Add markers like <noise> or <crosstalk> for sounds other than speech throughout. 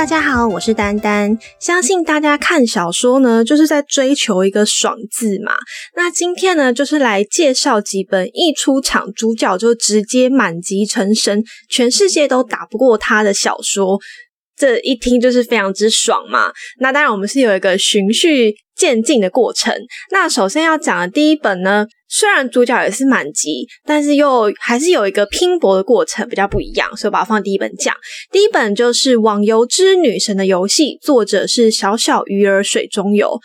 大家好，我是丹丹。相信大家看小说呢，就是在追求一个爽字嘛。那今天呢，就是来介绍几本一出场主角就直接满级成神，全世界都打不过他的小说。这一听就是非常之爽嘛。那当然，我们是有一个循序渐进的过程。那首先要讲的第一本呢。虽然主角也是满级，但是又还是有一个拼搏的过程，比较不一样，所以把它放第一本讲。第一本就是《网游之女神的游戏》，作者是小小鱼儿水中游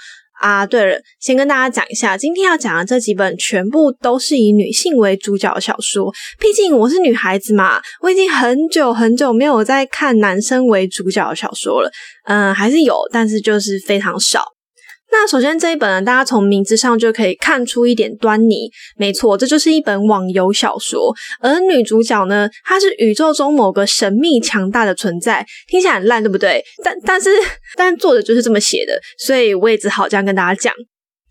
啊。对了，先跟大家讲一下，今天要讲的这几本全部都是以女性为主角的小说。毕竟我是女孩子嘛，我已经很久很久没有在看男生为主角的小说了。嗯，还是有，但是就是非常少。那首先这一本呢，大家从名字上就可以看出一点端倪。没错，这就是一本网游小说。而女主角呢，她是宇宙中某个神秘强大的存在，听起来很烂，对不对？但但是，<laughs> 但作者就是这么写的，所以我也只好这样跟大家讲。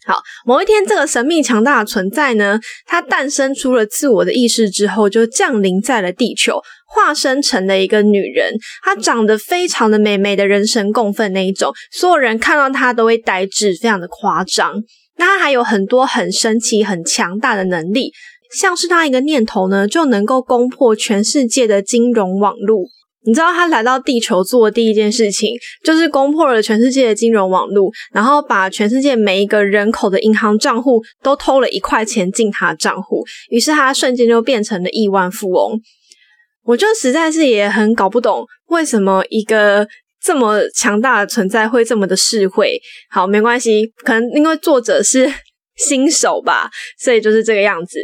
好，某一天，这个神秘强大的存在呢，它诞生出了自我的意识之后，就降临在了地球，化身成了一个女人。她长得非常的美，美的人神共愤那一种，所有人看到她都会呆滞，非常的夸张。那她还有很多很神奇、很强大的能力，像是她一个念头呢，就能够攻破全世界的金融网络。你知道他来到地球做的第一件事情，就是攻破了全世界的金融网络，然后把全世界每一个人口的银行账户都偷了一块钱进他的账户，于是他瞬间就变成了亿万富翁。我就实在是也很搞不懂，为什么一个这么强大的存在会这么的智慧。好，没关系，可能因为作者是 <laughs> 新手吧，所以就是这个样子。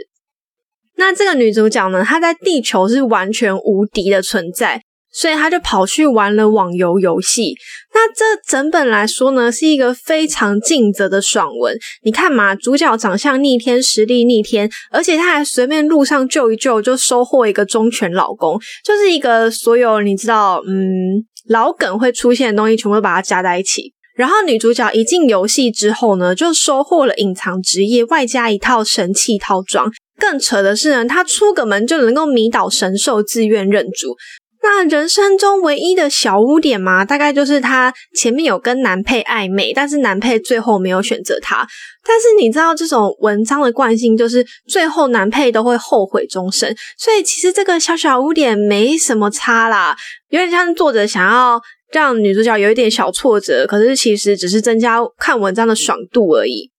那这个女主角呢，她在地球是完全无敌的存在。所以他就跑去玩了网游游戏。那这整本来说呢，是一个非常尽责的爽文。你看嘛，主角长相逆天，实力逆天，而且他还随便路上救一救，就收获一个忠犬老公，就是一个所有你知道，嗯，老梗会出现的东西，全部把它加在一起。然后女主角一进游戏之后呢，就收获了隐藏职业，外加一套神器套装。更扯的是呢，她出个门就能够迷倒神兽，自愿认主。那人生中唯一的小污点嘛，大概就是他前面有跟男配暧昧，但是男配最后没有选择他。但是你知道这种文章的惯性，就是最后男配都会后悔终生。所以其实这个小小污点没什么差啦，有点像作者想要让女主角有一点小挫折，可是其实只是增加看文章的爽度而已。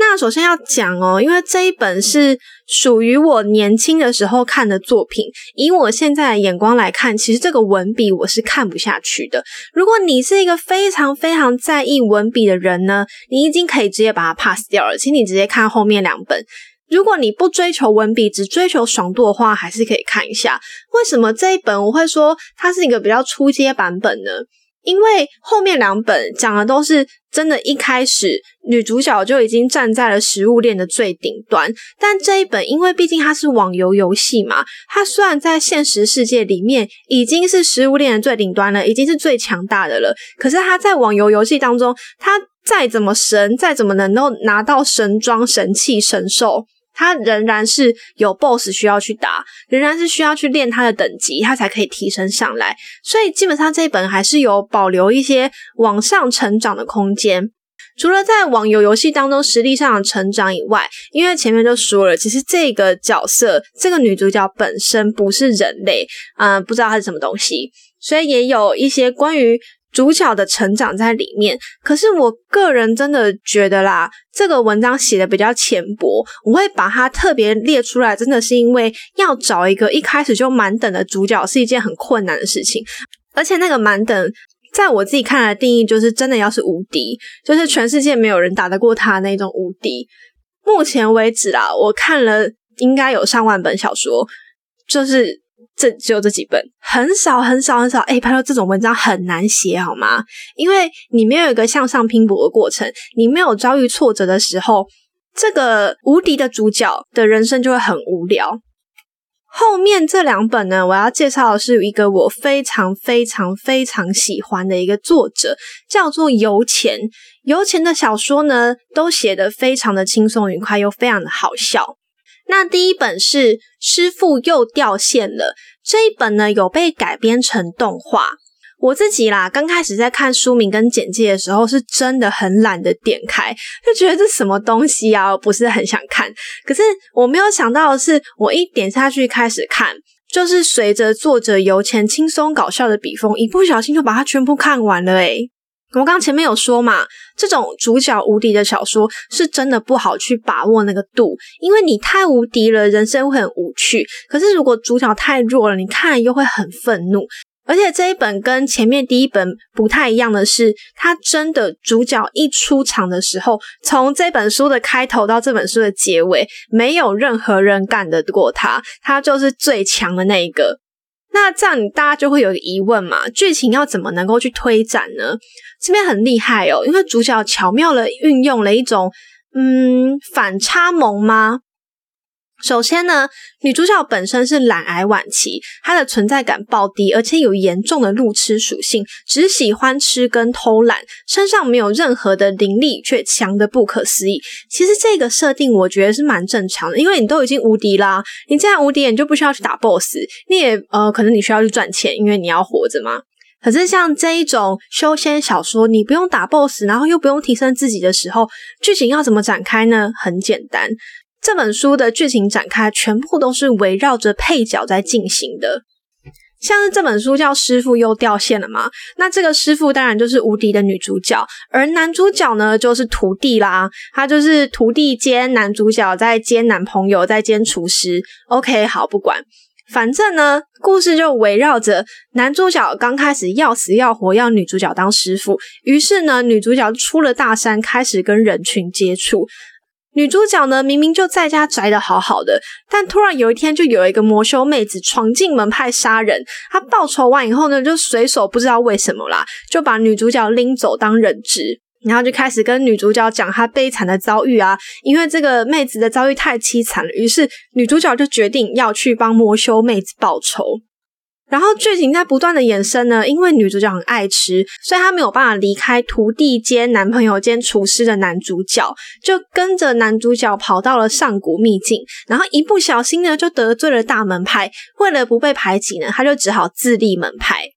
那首先要讲哦，因为这一本是属于我年轻的时候看的作品，以我现在的眼光来看，其实这个文笔我是看不下去的。如果你是一个非常非常在意文笔的人呢，你已经可以直接把它 pass 掉了，请你直接看后面两本。如果你不追求文笔，只追求爽度的话，还是可以看一下。为什么这一本我会说它是一个比较初阶版本呢？因为后面两本讲的都是真的，一开始女主角就已经站在了食物链的最顶端。但这一本，因为毕竟它是网游游戏嘛，它虽然在现实世界里面已经是食物链的最顶端了，已经是最强大的了。可是它在网游游戏当中，它再怎么神，再怎么能够拿到神装、神器、神兽。他仍然是有 BOSS 需要去打，仍然是需要去练他的等级，他才可以提升上来。所以基本上这一本还是有保留一些往上成长的空间。除了在网游游戏当中实力上的成长以外，因为前面就说了，其实这个角色这个女主角本身不是人类，嗯，不知道她是什么东西，所以也有一些关于。主角的成长在里面，可是我个人真的觉得啦，这个文章写的比较浅薄。我会把它特别列出来，真的是因为要找一个一开始就满等的主角是一件很困难的事情。而且那个满等，在我自己看来定义就是真的要是无敌，就是全世界没有人打得过他那种无敌。目前为止啦，我看了应该有上万本小说，就是。这只有这几本，很少很少很少。哎，拍到这种文章很难写，好吗？因为你没有一个向上拼搏的过程，你没有遭遇挫折的时候，这个无敌的主角的人生就会很无聊。后面这两本呢，我要介绍的是一个我非常非常非常喜欢的一个作者，叫做油钱。油钱的小说呢，都写得非常的轻松愉快，又非常的好笑。那第一本是师傅又掉线了。这一本呢有被改编成动画，我自己啦，刚开始在看书名跟简介的时候，是真的很懒得点开，就觉得这什么东西啊，不是很想看。可是我没有想到的是，我一点下去开始看，就是随着作者由前轻松搞笑的笔锋，一不小心就把它全部看完了诶我们刚前面有说嘛，这种主角无敌的小说是真的不好去把握那个度，因为你太无敌了，人生会很无趣。可是如果主角太弱了，你看又会很愤怒。而且这一本跟前面第一本不太一样的是，它真的主角一出场的时候，从这本书的开头到这本书的结尾，没有任何人干得过他，他就是最强的那一个。那这样大家就会有疑问嘛？剧情要怎么能够去推展呢？这边很厉害哦，因为主角巧妙的运用了一种嗯反差萌吗？首先呢，女主角本身是懒癌晚期，她的存在感爆低，而且有严重的路痴属性，只喜欢吃跟偷懒，身上没有任何的灵力，却强的不可思议。其实这个设定我觉得是蛮正常的，因为你都已经无敌啦，你这样无敌，你就不需要去打 BOSS，你也呃可能你需要去赚钱，因为你要活着嘛。可是像这一种修仙小说，你不用打 BOSS，然后又不用提升自己的时候，剧情要怎么展开呢？很简单。这本书的剧情展开全部都是围绕着配角在进行的，像是这本书叫《师傅又掉线了》嘛，那这个师傅当然就是无敌的女主角，而男主角呢就是徒弟啦，他就是徒弟兼男主角，在兼男朋友，在兼厨师。OK，好，不管，反正呢，故事就围绕着男主角刚开始要死要活要女主角当师傅，于是呢，女主角出了大山，开始跟人群接触。女主角呢，明明就在家宅的好好的，但突然有一天，就有一个魔修妹子闯进门派杀人。她报仇完以后呢，就随手不知道为什么啦，就把女主角拎走当人质，然后就开始跟女主角讲她悲惨的遭遇啊。因为这个妹子的遭遇太凄惨了，于是女主角就决定要去帮魔修妹子报仇。然后剧情在不断的延伸呢，因为女主角很爱吃，所以她没有办法离开徒弟兼男朋友兼厨师的男主角，就跟着男主角跑到了上古秘境，然后一不小心呢就得罪了大门派，为了不被排挤呢，他就只好自立门派。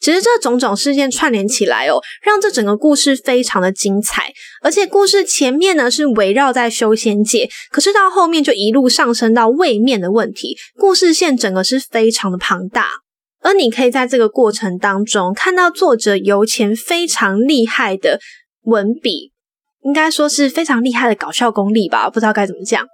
其实这种种事件串联起来哦，让这整个故事非常的精彩。而且故事前面呢是围绕在修仙界，可是到后面就一路上升到位面的问题，故事线整个是非常的庞大。而你可以在这个过程当中看到作者由前非常厉害的文笔，应该说是非常厉害的搞笑功力吧，不知道该怎么讲。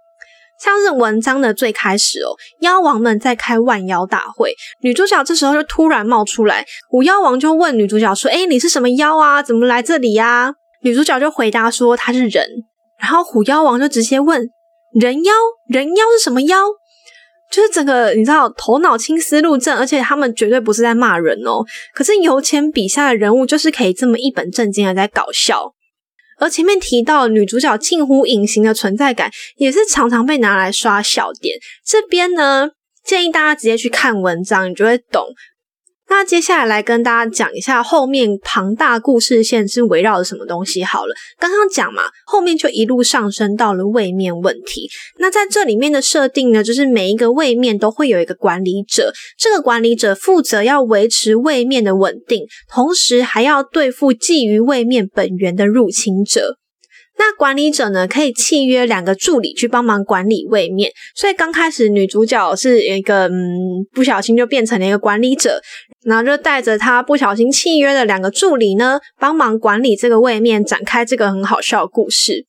像是文章的最开始哦，妖王们在开万妖大会，女主角这时候就突然冒出来，虎妖王就问女主角说：“哎，你是什么妖啊？怎么来这里呀？”女主角就回答说：“她是人。”然后虎妖王就直接问：“人妖？人妖是什么妖？”就是整个你知道头脑清思路正，而且他们绝对不是在骂人哦。可是由前笔下的人物就是可以这么一本正经的在搞笑。而前面提到女主角近乎隐形的存在感，也是常常被拿来刷笑点。这边呢，建议大家直接去看文章，你就会懂。那接下来来跟大家讲一下后面庞大故事线是围绕着什么东西好了。刚刚讲嘛，后面就一路上升到了位面问题。那在这里面的设定呢，就是每一个位面都会有一个管理者，这个管理者负责要维持位面的稳定，同时还要对付觊觎位面本源的入侵者。那管理者呢，可以契约两个助理去帮忙管理位面，所以刚开始女主角是一个嗯，不小心就变成了一个管理者，然后就带着他不小心契约的两个助理呢，帮忙管理这个位面，展开这个很好笑的故事。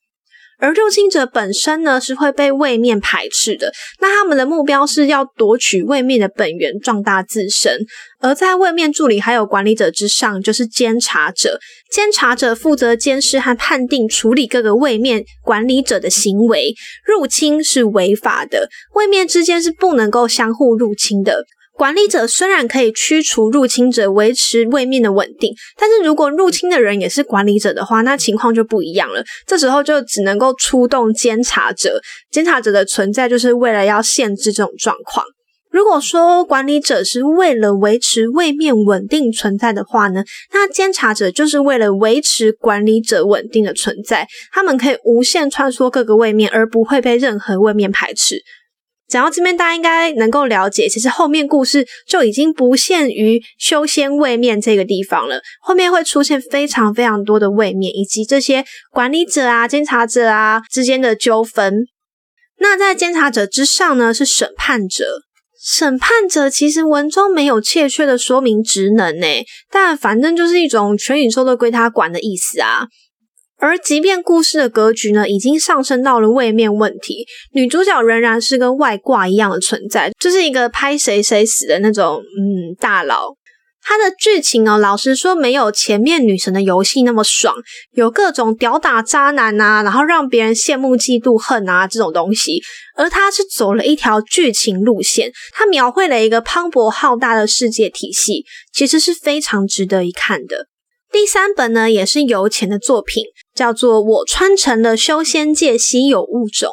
而入侵者本身呢，是会被位面排斥的。那他们的目标是要夺取位面的本源，壮大自身。而在位面助理还有管理者之上，就是监察者。监察者负责监视和判定、处理各个位面管理者的行为。入侵是违法的，位面之间是不能够相互入侵的。管理者虽然可以驱除入侵者，维持位面的稳定，但是如果入侵的人也是管理者的话，那情况就不一样了。这时候就只能够出动监察者，监察者的存在就是为了要限制这种状况。如果说管理者是为了维持位面稳定存在的话呢，那监察者就是为了维持管理者稳定的存在，他们可以无限穿梭各个位面，而不会被任何位面排斥。讲到这边，大家应该能够了解，其实后面故事就已经不限于修仙位面这个地方了，后面会出现非常非常多的位面，以及这些管理者啊、监察者啊之间的纠纷。那在监察者之上呢，是审判者。审判者其实文中没有确切的说明职能呢，但反正就是一种全宇宙都归他管的意思啊。而即便故事的格局呢，已经上升到了位面问题，女主角仍然是跟外挂一样的存在，就是一个拍谁谁死的那种嗯大佬。它的剧情哦，老实说没有前面女神的游戏那么爽，有各种屌打渣男啊，然后让别人羡慕嫉妒恨啊这种东西。而它是走了一条剧情路线，它描绘了一个磅礴浩大的世界体系，其实是非常值得一看的。第三本呢，也是由前的作品，叫做《我穿成了修仙界稀有物种》，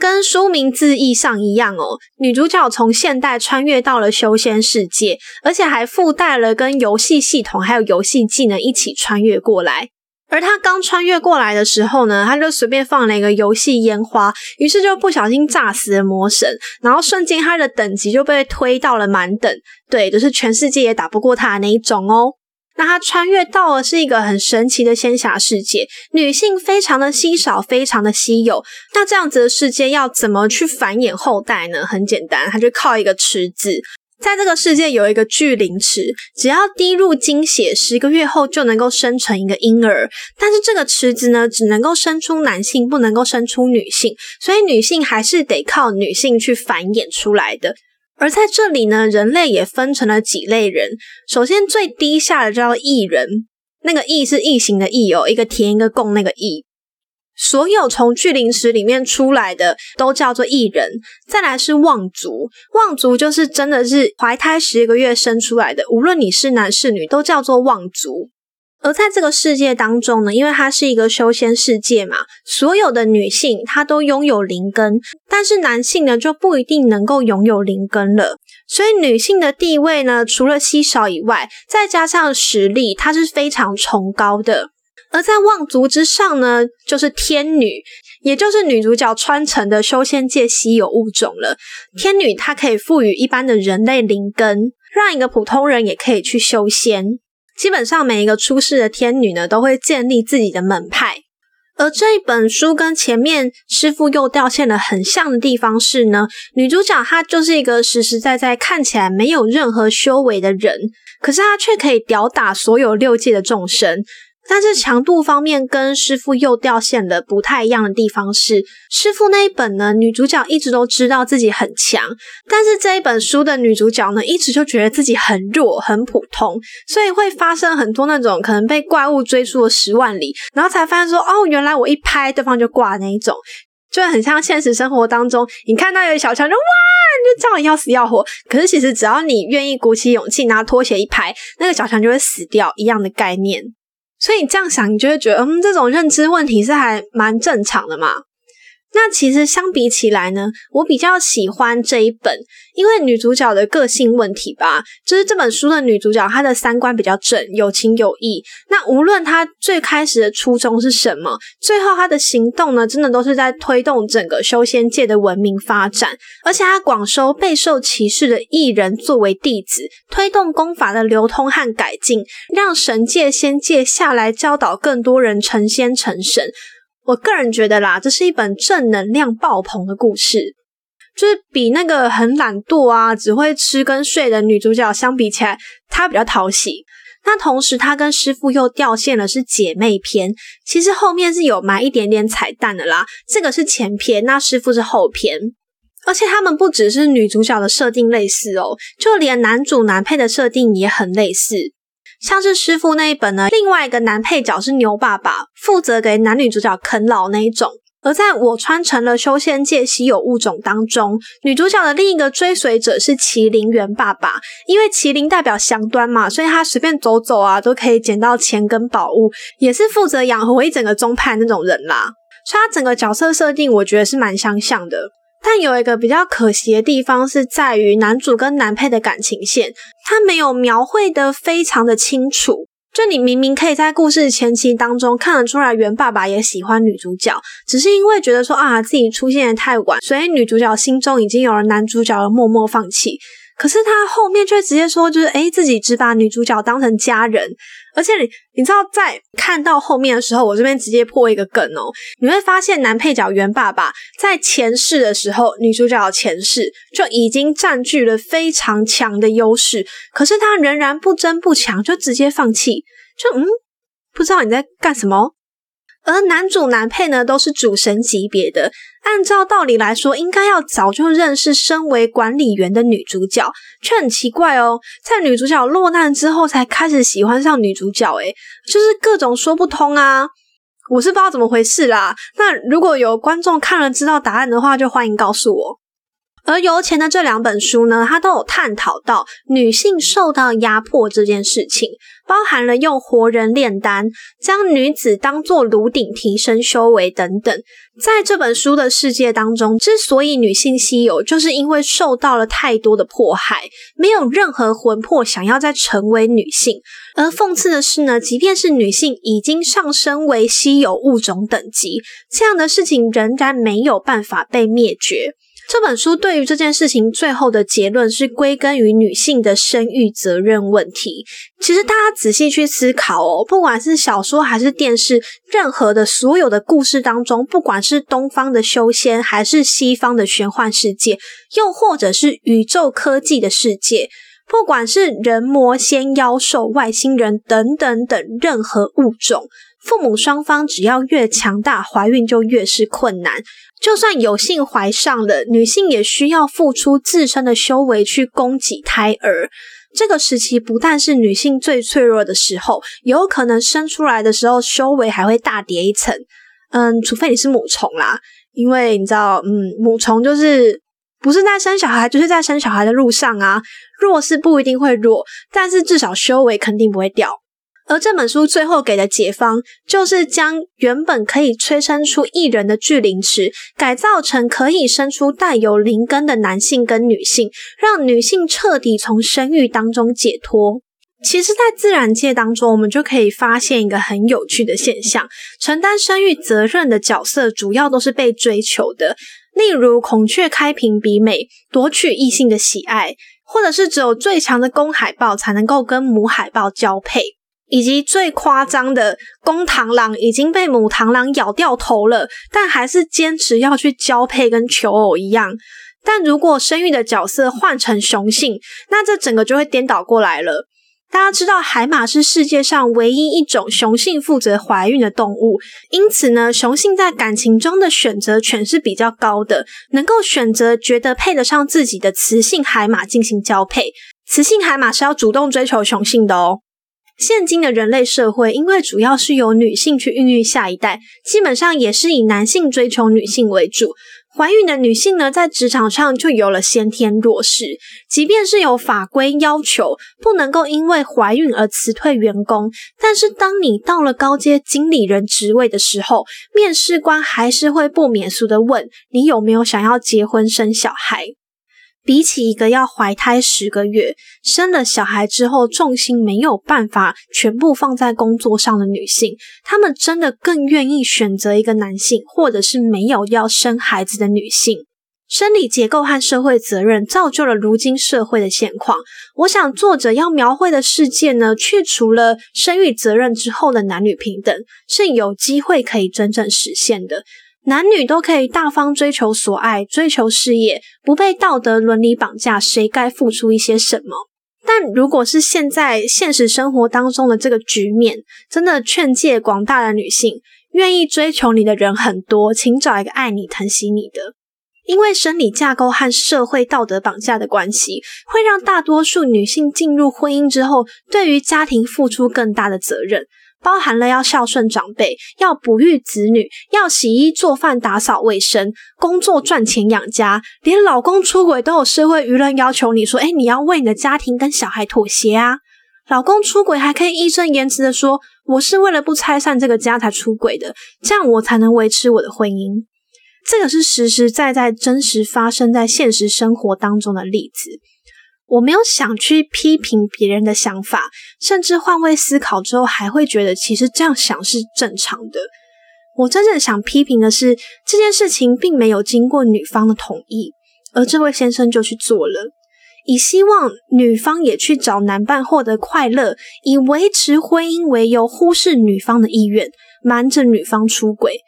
跟书名字义上一样哦。女主角从现代穿越到了修仙世界，而且还附带了跟游戏系统还有游戏技能一起穿越过来。而她刚穿越过来的时候呢，她就随便放了一个游戏烟花，于是就不小心炸死了魔神，然后瞬间她的等级就被推到了满等，对，就是全世界也打不过她的那一种哦。那他穿越到了是一个很神奇的仙侠世界，女性非常的稀少，非常的稀有。那这样子的世界要怎么去繁衍后代呢？很简单，他就靠一个池子，在这个世界有一个聚灵池，只要滴入精血，十个月后就能够生成一个婴儿。但是这个池子呢，只能够生出男性，不能够生出女性，所以女性还是得靠女性去繁衍出来的。而在这里呢，人类也分成了几类人。首先最低下的叫异人，那个异是异形的异哦，一个田一个共那个异。所有从巨灵石里面出来的都叫做异人。再来是望族，望族就是真的是怀胎十个月生出来的，无论你是男是女，都叫做望族。而在这个世界当中呢，因为它是一个修仙世界嘛，所有的女性她都拥有灵根，但是男性呢就不一定能够拥有灵根了。所以女性的地位呢，除了稀少以外，再加上实力，它是非常崇高的。而在望族之上呢，就是天女，也就是女主角穿成的修仙界稀有物种了。天女她可以赋予一般的人类灵根，让一个普通人也可以去修仙。基本上每一个出世的天女呢，都会建立自己的门派。而这一本书跟前面师傅又掉线了很像的地方是呢，女主角她就是一个实实在在看起来没有任何修为的人，可是她却可以吊打所有六界的众生。但是强度方面跟师傅又掉线了不太一样的地方是，师傅那一本呢，女主角一直都知道自己很强，但是这一本书的女主角呢，一直就觉得自己很弱、很普通，所以会发生很多那种可能被怪物追出了十万里，然后才发现说，哦，原来我一拍对方就挂那一种，就很像现实生活当中，你看到有小强就哇，你就叫你要死要活，可是其实只要你愿意鼓起勇气拿拖鞋一拍，那个小强就会死掉一样的概念。所以你这样想，你就会觉得，嗯，这种认知问题是还蛮正常的嘛。那其实相比起来呢，我比较喜欢这一本，因为女主角的个性问题吧，就是这本书的女主角她的三观比较正，有情有义。那无论她最开始的初衷是什么，最后她的行动呢，真的都是在推动整个修仙界的文明发展。而且她广收备受歧视的艺人作为弟子，推动功法的流通和改进，让神界仙界下来教导更多人成仙成神。我个人觉得啦，这是一本正能量爆棚的故事，就是比那个很懒惰啊、只会吃跟睡的女主角相比起来，她比较讨喜。那同时，她跟师傅又掉线了，是姐妹篇。其实后面是有埋一点点彩蛋的啦，这个是前篇，那师傅是后篇。而且他们不只是女主角的设定类似哦，就连男主男配的设定也很类似。像是师傅那一本呢，另外一个男配角是牛爸爸，负责给男女主角啃老那一种。而在我穿成了修仙界稀有物种当中，女主角的另一个追随者是麒麟猿爸爸，因为麒麟代表祥端嘛，所以他随便走走啊都可以捡到钱跟宝物，也是负责养活一整个宗派那种人啦。所以他整个角色设定，我觉得是蛮相像的。但有一个比较可惜的地方是在于男主跟男配的感情线，他没有描绘的非常的清楚。就你明明可以在故事前期当中看得出来，原爸爸也喜欢女主角，只是因为觉得说啊自己出现的太晚，所以女主角心中已经有了男主角而默默放弃。可是他后面却直接说，就是诶自己只把女主角当成家人，而且你你知道，在看到后面的时候，我这边直接破一个梗哦，你会发现男配角袁爸爸在前世的时候，女主角前世就已经占据了非常强的优势，可是他仍然不争不抢，就直接放弃，就嗯，不知道你在干什么。而男主男配呢，都是主神级别的。按照道理来说，应该要早就认识身为管理员的女主角，却很奇怪哦，在女主角落难之后才开始喜欢上女主角，诶就是各种说不通啊！我是不知道怎么回事啦。那如果有观众看了知道答案的话，就欢迎告诉我。而由前的这两本书呢，它都有探讨到女性受到压迫这件事情，包含了用活人炼丹、将女子当作炉鼎提升修为等等。在这本书的世界当中，之所以女性稀有，就是因为受到了太多的迫害，没有任何魂魄想要再成为女性。而讽刺的是呢，即便是女性已经上升为稀有物种等级，这样的事情仍然没有办法被灭绝。这本书对于这件事情最后的结论是归根于女性的生育责任问题。其实大家仔细去思考哦，不管是小说还是电视，任何的所有的故事当中，不管是东方的修仙，还是西方的玄幻世界，又或者是宇宙科技的世界，不管是人魔仙妖兽、外星人等等等任何物种。父母双方只要越强大，怀孕就越是困难。就算有幸怀上了，女性也需要付出自身的修为去供给胎儿。这个时期不但是女性最脆弱的时候，有可能生出来的时候修为还会大跌一层。嗯，除非你是母虫啦，因为你知道，嗯，母虫就是不是在生小孩，就是在生小孩的路上啊。弱是不一定会弱，但是至少修为肯定不会掉。而这本书最后给的解方，就是将原本可以催生出一人的巨灵池，改造成可以生出带有灵根的男性跟女性，让女性彻底从生育当中解脱。其实，在自然界当中，我们就可以发现一个很有趣的现象：承担生育责任的角色，主要都是被追求的，例如孔雀开屏比美，夺取异性的喜爱，或者是只有最强的公海豹才能够跟母海豹交配。以及最夸张的公螳螂已经被母螳螂咬掉头了，但还是坚持要去交配，跟求偶一样。但如果生育的角色换成雄性，那这整个就会颠倒过来了。大家知道，海马是世界上唯一一种雄性负责怀孕的动物，因此呢，雄性在感情中的选择权是比较高的，能够选择觉得配得上自己的雌性海马进行交配。雌性海马是要主动追求雄性的哦。现今的人类社会，因为主要是由女性去孕育下一代，基本上也是以男性追求女性为主。怀孕的女性呢，在职场上就有了先天弱势。即便是有法规要求不能够因为怀孕而辞退员工，但是当你到了高阶经理人职位的时候，面试官还是会不免俗的问你有没有想要结婚生小孩。比起一个要怀胎十个月、生了小孩之后重心没有办法全部放在工作上的女性，她们真的更愿意选择一个男性，或者是没有要生孩子的女性。生理结构和社会责任造就了如今社会的现况。我想，作者要描绘的世界呢，去除了生育责任之后的男女平等，是有机会可以真正实现的。男女都可以大方追求所爱，追求事业，不被道德伦理绑架。谁该付出一些什么？但如果是现在现实生活当中的这个局面，真的劝诫广大的女性，愿意追求你的人很多，请找一个爱你、疼惜你的。因为生理架构和社会道德绑架的关系，会让大多数女性进入婚姻之后，对于家庭付出更大的责任。包含了要孝顺长辈，要哺育子女，要洗衣做饭、打扫卫生，工作赚钱养家，连老公出轨都有社会舆论要求你说：“哎，你要为你的家庭跟小孩妥协啊！”老公出轨还可以义正言辞的说：“我是为了不拆散这个家才出轨的，这样我才能维持我的婚姻。”这个是实实在在、真实发生在现实生活当中的例子。我没有想去批评别人的想法，甚至换位思考之后，还会觉得其实这样想是正常的。我真正想批评的是，这件事情并没有经过女方的同意，而这位先生就去做了，以希望女方也去找男伴获得快乐，以维持婚姻为由，忽视女方的意愿，瞒着女方出轨。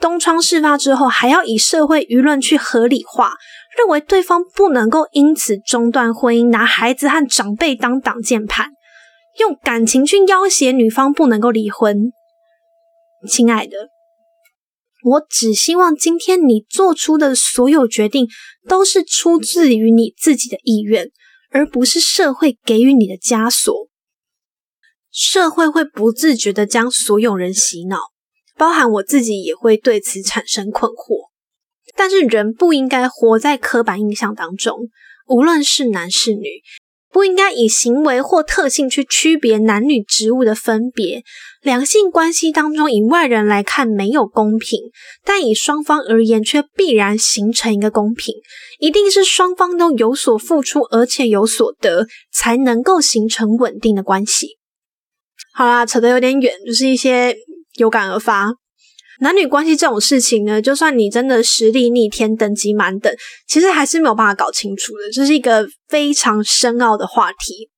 东窗事发之后，还要以社会舆论去合理化，认为对方不能够因此中断婚姻，拿孩子和长辈当挡箭牌，用感情去要挟女方不能够离婚。亲爱的。我只希望今天你做出的所有决定都是出自于你自己的意愿，而不是社会给予你的枷锁。社会会不自觉的将所有人洗脑，包含我自己也会对此产生困惑。但是人不应该活在刻板印象当中，无论是男是女。不应该以行为或特性去区别男女职务的分别。两性关系当中，以外人来看没有公平，但以双方而言却必然形成一个公平。一定是双方都有所付出，而且有所得，才能够形成稳定的关系。好啦，扯得有点远，就是一些有感而发。男女关系这种事情呢，就算你真的实力逆天、等级满等，其实还是没有办法搞清楚的。这是一个非常深奥的话题。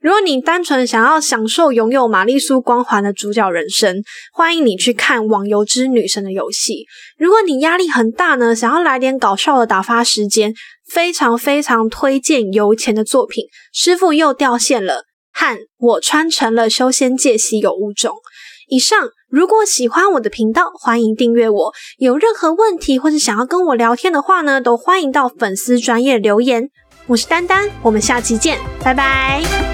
如果你单纯想要享受拥有玛丽苏光环的主角人生，欢迎你去看《网游之女神的游戏》。如果你压力很大呢，想要来点搞笑的打发时间，非常非常推荐油钱的作品《师傅又掉线了》和《我穿成了修仙界稀有物种》。以上，如果喜欢我的频道，欢迎订阅我。有任何问题或是想要跟我聊天的话呢，都欢迎到粉丝专业留言。我是丹丹，我们下期见，拜拜。